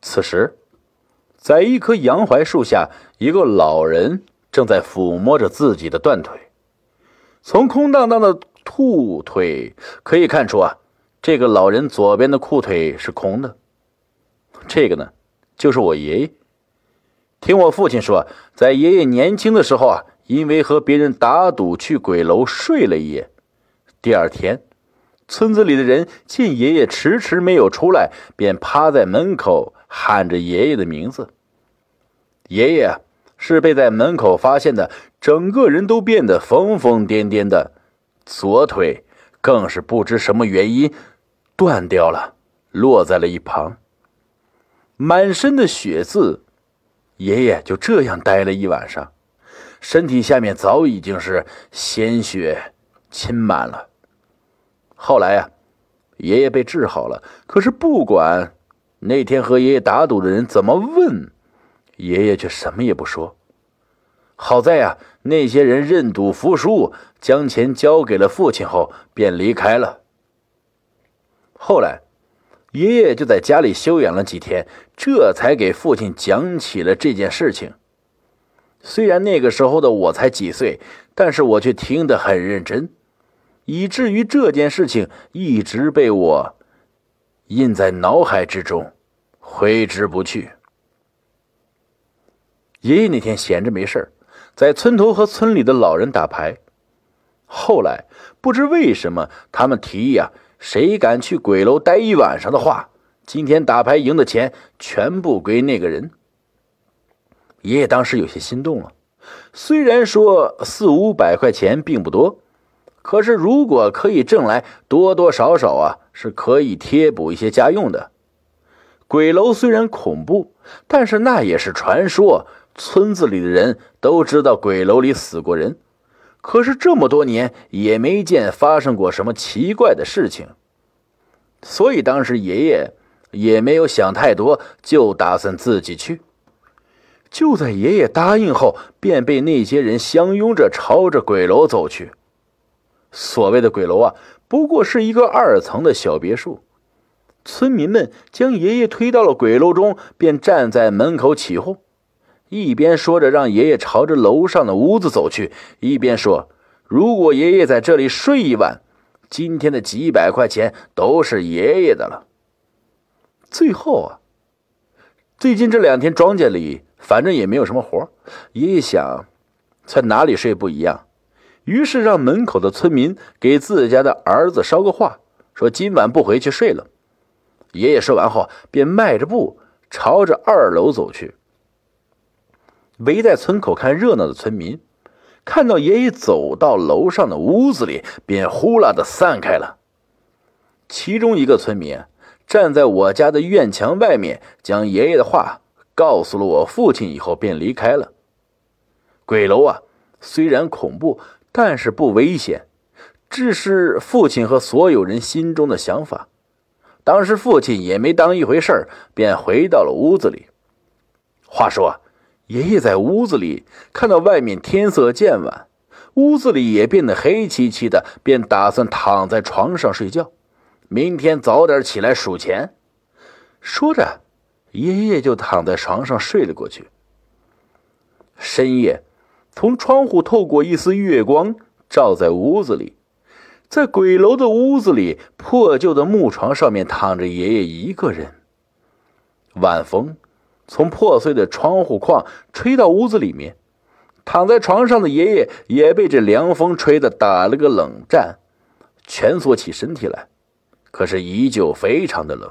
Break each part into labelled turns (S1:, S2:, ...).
S1: 此时，在一棵杨槐树下，一个老人正在抚摸着自己的断腿。从空荡荡的兔腿可以看出啊，这个老人左边的裤腿是空的。这个呢，就是我爷爷。听我父亲说，在爷爷年轻的时候啊，因为和别人打赌去鬼楼睡了一夜，第二天。村子里的人见爷爷迟迟没有出来，便趴在门口喊着爷爷的名字。爷爷是被在门口发现的，整个人都变得疯疯癫癫的，左腿更是不知什么原因断掉了，落在了一旁，满身的血渍。爷爷就这样待了一晚上，身体下面早已经是鲜血浸满了。后来呀，爷爷被治好了。可是不管那天和爷爷打赌的人怎么问，爷爷却什么也不说。好在呀，那些人认赌服输，将钱交给了父亲后便离开了。后来，爷爷就在家里休养了几天，这才给父亲讲起了这件事情。虽然那个时候的我才几岁，但是我却听得很认真。以至于这件事情一直被我印在脑海之中，挥之不去。爷爷那天闲着没事在村头和村里的老人打牌。后来不知为什么，他们提议啊，谁敢去鬼楼待一晚上的话，今天打牌赢的钱全部归那个人。爷爷当时有些心动了，虽然说四五百块钱并不多。可是，如果可以挣来，多多少少啊，是可以贴补一些家用的。鬼楼虽然恐怖，但是那也是传说，村子里的人都知道鬼楼里死过人。可是这么多年也没见发生过什么奇怪的事情，所以当时爷爷也没有想太多，就打算自己去。就在爷爷答应后，便被那些人相拥着朝着鬼楼走去。所谓的鬼楼啊，不过是一个二层的小别墅。村民们将爷爷推到了鬼楼中，便站在门口起哄，一边说着让爷爷朝着楼上的屋子走去，一边说：“如果爷爷在这里睡一晚，今天的几百块钱都是爷爷的了。”最后啊，最近这两天庄稼里反正也没有什么活，爷爷想，在哪里睡不一样。于是让门口的村民给自家的儿子捎个话，说今晚不回去睡了。爷爷说完后，便迈着步朝着二楼走去。围在村口看热闹的村民，看到爷爷走到楼上的屋子里，便呼啦的散开了。其中一个村民站在我家的院墙外面，将爷爷的话告诉了我父亲以后，便离开了。鬼楼啊，虽然恐怖。但是不危险，这是父亲和所有人心中的想法。当时父亲也没当一回事便回到了屋子里。话说，爷爷在屋子里看到外面天色渐晚，屋子里也变得黑漆漆的，便打算躺在床上睡觉，明天早点起来数钱。说着，爷爷就躺在床上睡了过去。深夜。从窗户透过一丝月光，照在屋子里，在鬼楼的屋子里，破旧的木床上面躺着爷爷一个人。晚风从破碎的窗户框吹到屋子里面，躺在床上的爷爷也被这凉风吹得打了个冷战，蜷缩起身体来，可是依旧非常的冷。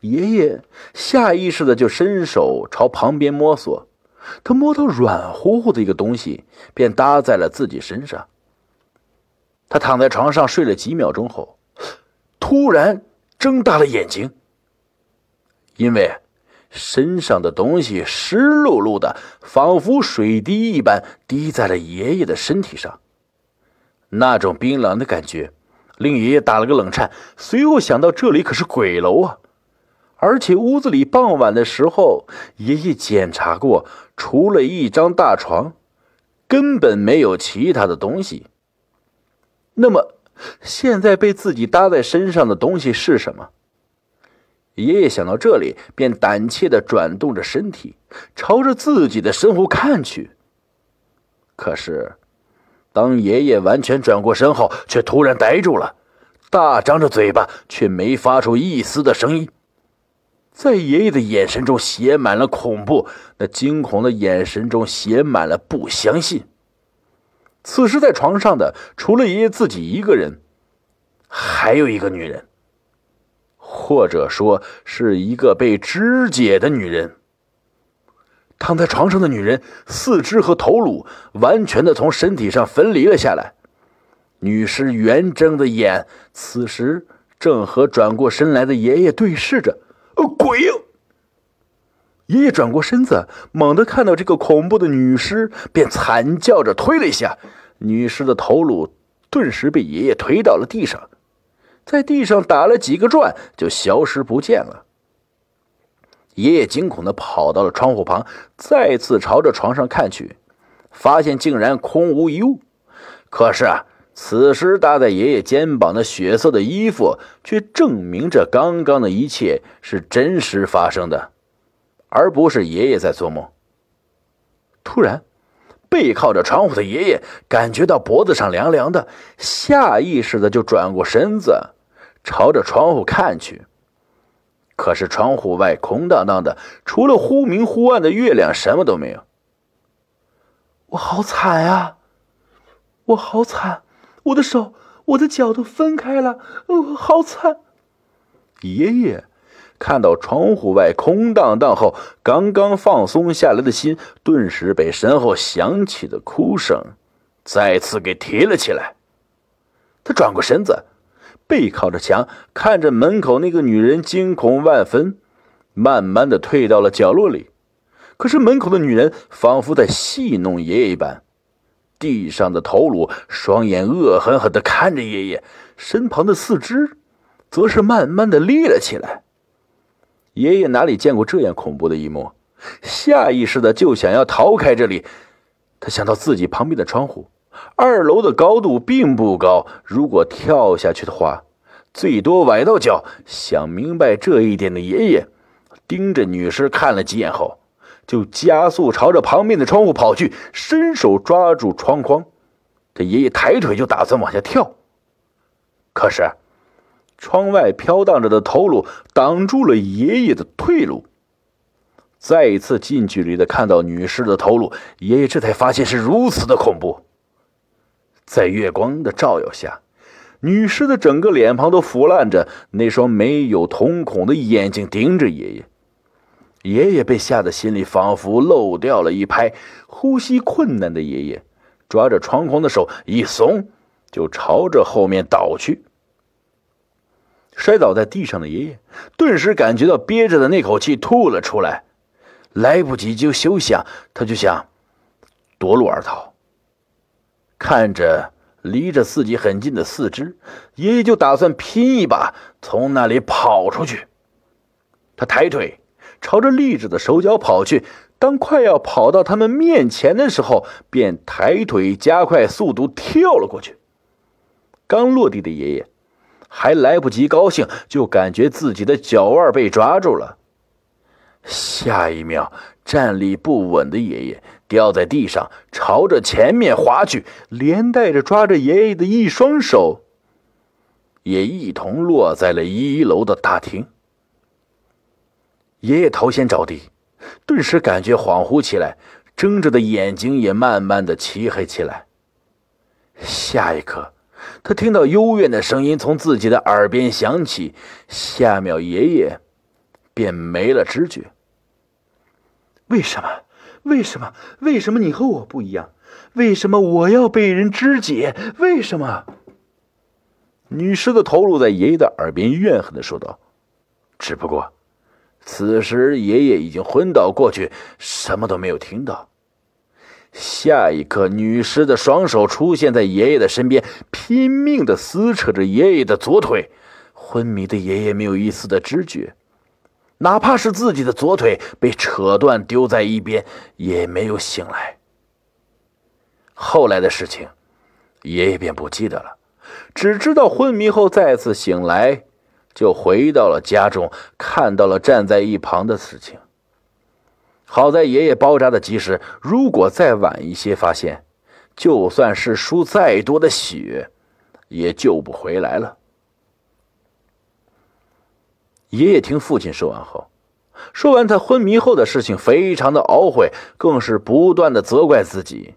S1: 爷爷下意识的就伸手朝旁边摸索。他摸到软乎乎的一个东西，便搭在了自己身上。他躺在床上睡了几秒钟后，突然睁大了眼睛，因为身上的东西湿漉漉的，仿佛水滴一般滴在了爷爷的身体上。那种冰冷的感觉令爷爷打了个冷颤，随后想到这里可是鬼楼啊！而且屋子里傍晚的时候，爷爷检查过，除了一张大床，根本没有其他的东西。那么，现在被自己搭在身上的东西是什么？爷爷想到这里，便胆怯地转动着身体，朝着自己的身后看去。可是，当爷爷完全转过身后，却突然呆住了，大张着嘴巴，却没发出一丝的声音。在爷爷的眼神中写满了恐怖，那惊恐的眼神中写满了不相信。此时，在床上的除了爷爷自己一个人，还有一个女人。或者说是一个被肢解的女人。躺在床上的女人，四肢和头颅完全的从身体上分离了下来。女尸圆睁的眼，此时正和转过身来的爷爷对视着。呃，鬼！爷爷转过身子，猛地看到这个恐怖的女尸，便惨叫着推了一下女尸的头颅，顿时被爷爷推到了地上。在地上打了几个转，就消失不见了。爷爷惊恐的跑到了窗户旁，再次朝着床上看去，发现竟然空无一物。可是啊，此时搭在爷爷肩膀的血色的衣服，却证明着刚刚的一切是真实发生的，而不是爷爷在做梦。突然。背靠着窗户的爷爷感觉到脖子上凉凉的，下意识的就转过身子，朝着窗户看去。可是窗户外空荡荡的，除了忽明忽暗的月亮，什么都没有。我好惨呀！我好惨，我的手、我的脚都分开了，哦，好惨！爷爷。看到窗户外空荡荡后，刚刚放松下来的心，顿时被身后响起的哭声再次给提了起来。他转过身子，背靠着墙，看着门口那个女人，惊恐万分，慢慢的退到了角落里。可是门口的女人仿佛在戏弄爷爷一般，地上的头颅，双眼恶狠狠的看着爷爷，身旁的四肢，则是慢慢的立了起来。爷爷哪里见过这样恐怖的一幕，下意识的就想要逃开这里。他想到自己旁边的窗户，二楼的高度并不高，如果跳下去的话，最多崴到脚。想明白这一点的爷爷，盯着女尸看了几眼后，就加速朝着旁边的窗户跑去，伸手抓住窗框。这爷爷抬腿就打算往下跳，可是。窗外飘荡着的头颅挡住了爷爷的退路。再一次近距离的看到女尸的头颅，爷爷这才发现是如此的恐怖。在月光的照耀下，女尸的整个脸庞都腐烂着，那双没有瞳孔的眼睛盯着爷爷。爷爷被吓得心里仿佛漏掉了一拍，呼吸困难的爷爷抓着窗框的手一松，就朝着后面倒去。摔倒在地上的爷爷顿时感觉到憋着的那口气吐了出来，来不及就休想，他就想夺路而逃。看着离着自己很近的四肢，爷爷就打算拼一把从那里跑出去。他抬腿朝着立着的手脚跑去，当快要跑到他们面前的时候，便抬腿加快速度跳了过去。刚落地的爷爷。还来不及高兴，就感觉自己的脚腕被抓住了。下一秒，站立不稳的爷爷掉在地上，朝着前面滑去，连带着抓着爷爷的一双手，也一同落在了一楼的大厅。爷爷头先着地，顿时感觉恍惚起来，睁着的眼睛也慢慢的漆黑起来。下一刻。他听到幽怨的声音从自己的耳边响起，下秒爷爷便没了知觉。为什么？为什么？为什么你和我不一样？为什么我要被人肢解？为什么？女尸的头颅在爷爷的耳边怨恨的说道。只不过，此时爷爷已经昏倒过去，什么都没有听到。下一刻，女尸的双手出现在爷爷的身边，拼命的撕扯着爷爷的左腿。昏迷的爷爷没有一丝的知觉，哪怕是自己的左腿被扯断丢在一边，也没有醒来。后来的事情，爷爷便不记得了，只知道昏迷后再次醒来，就回到了家中，看到了站在一旁的事情。好在爷爷包扎的及时，如果再晚一些发现，就算是输再多的血，也救不回来了。爷爷听父亲说完后，说完他昏迷后的事情，非常的懊悔，更是不断的责怪自己，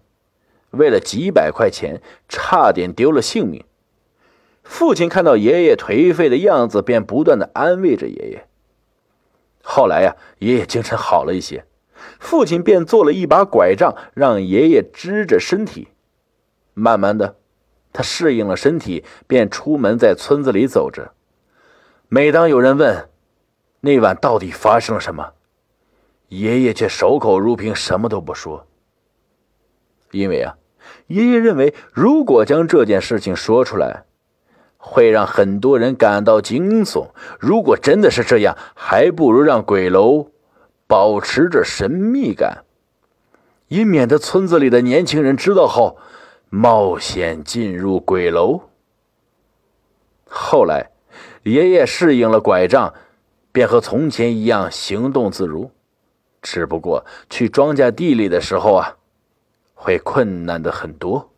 S1: 为了几百块钱，差点丢了性命。父亲看到爷爷颓废的样子，便不断的安慰着爷爷。后来呀，爷爷精神好了一些，父亲便做了一把拐杖，让爷爷支着身体。慢慢的，他适应了身体，便出门在村子里走着。每当有人问那晚到底发生了什么，爷爷却守口如瓶，什么都不说。因为啊，爷爷认为，如果将这件事情说出来，会让很多人感到惊悚。如果真的是这样，还不如让鬼楼保持着神秘感，以免得村子里的年轻人知道后冒险进入鬼楼。后来，爷爷适应了拐杖，便和从前一样行动自如，只不过去庄稼地里的时候啊，会困难的很多。